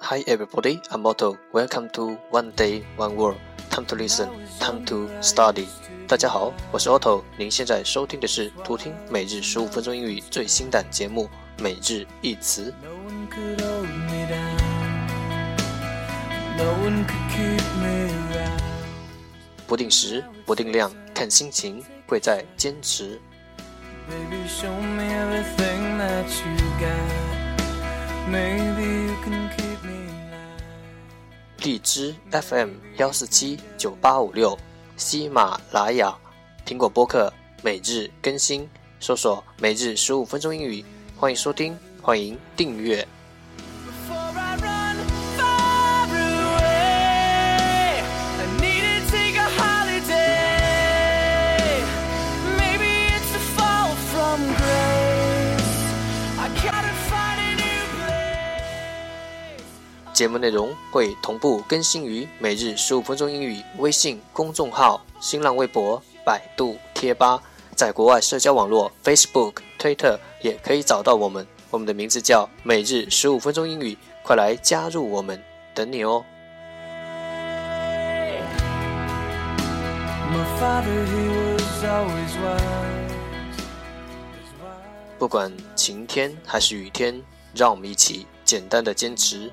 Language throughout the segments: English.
Hi everybody, I'm Otto. Welcome to One Day One World. Time to listen, time to study. 大家好，我是 Otto。您现在收听的是图听每日十五分钟英语最新档节目《每日一词》。不定时，不定量，看心情，贵在坚持。荔枝 FM 幺四七九八五六，喜马拉雅，苹果播客每日更新，搜索“每日十五分钟英语”，欢迎收听，欢迎订阅。节目内容会同步更新于每日十五分钟英语微信公众号、新浪微博、百度贴吧，在国外社交网络 Facebook、Twitter 也可以找到我们。我们的名字叫每日十五分钟英语，快来加入我们，等你哦！不管晴天还是雨天，让我们一起简单的坚持。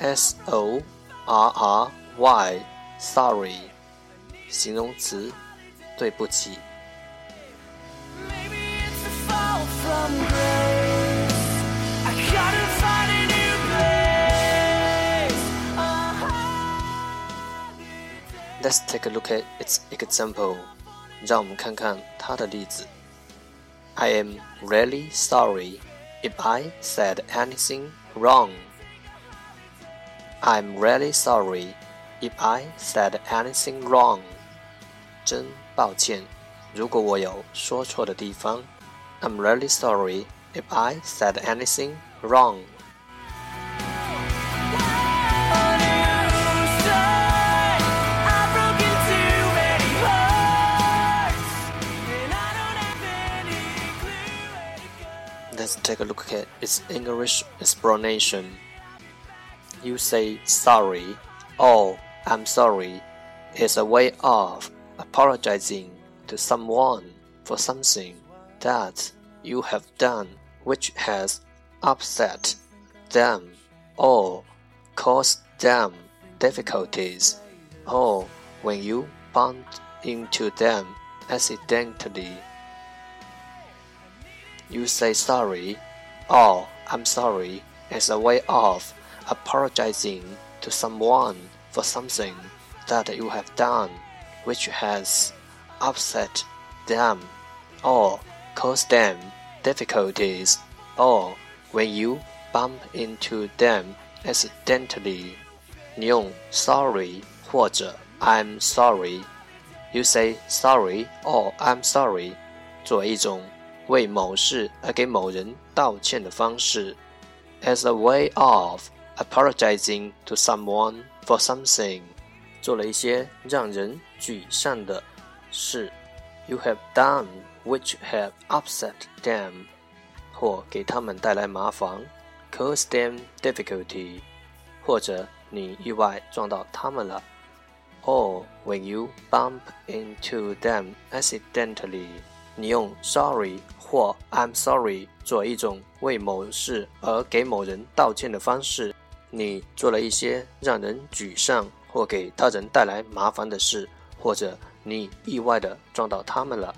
S O R R Y，sorry，形容词，对不起。Let's take a look at its example，让我们看看它的例子。I am really sorry if I said anything wrong. I'm really sorry if I said anything wrong. 真抱歉，如果我有说错的地方。I'm really sorry if I said anything wrong. Let's take a look at its English explanation you say sorry or I'm sorry is a way of apologizing to someone for something that you have done which has upset them or caused them difficulties or when you bumped into them accidentally. You say sorry or I'm sorry as a way of apologizing to someone for something that you have done which has upset them or caused them difficulties or when you bump into them accidentally. 你用 sorry 或者 I'm sorry. You say sorry or I'm sorry 作为一种为某事而给某人道歉的方式，as a way of apologizing to someone for something，做了一些让人沮丧的事。You have done which have upset them，或给他们带来麻烦，cause them difficulty，或者你意外撞到他们了。Or when you bump into them accidentally，你用 sorry 或 I'm sorry 做一种为某事而给某人道歉的方式。 你做了一些让人沮丧或给他人带来麻烦的事，或者你意外的撞到他们了。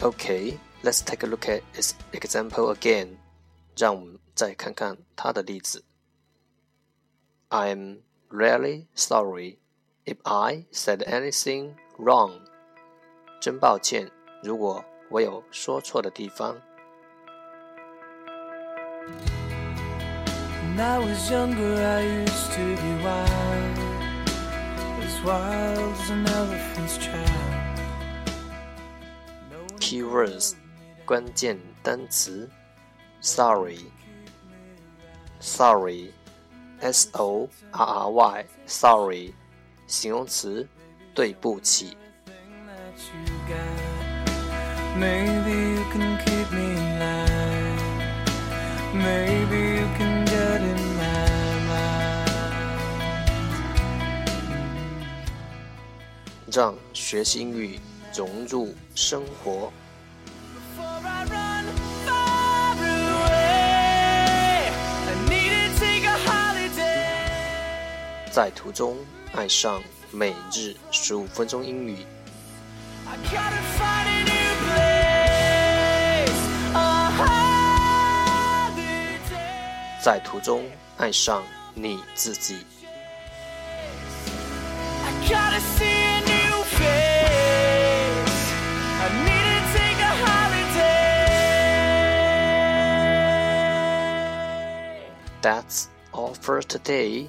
Okay, let's take a look at its example again. 让我们再看看它的例子。I'm really sorry if I said anything wrong. 真抱歉，如果我有说错的地方。When I was younger, I used to be wild, as wild as an elephant's child. Keywords 关键单词 Sorry Sorry S O R R Y Sorry 形容词对不起 Maybe you can keep me line Maybe you can get in my mind 让学习英语融入生活。在途中爱上每日十五分钟英语。在途中爱上你自己。That's all for today.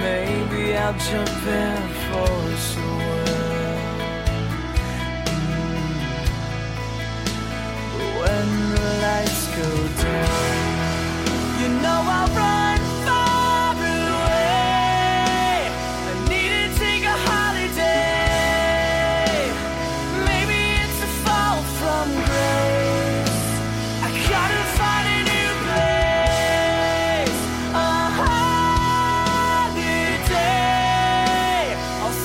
Maybe I'll jump in for a swim.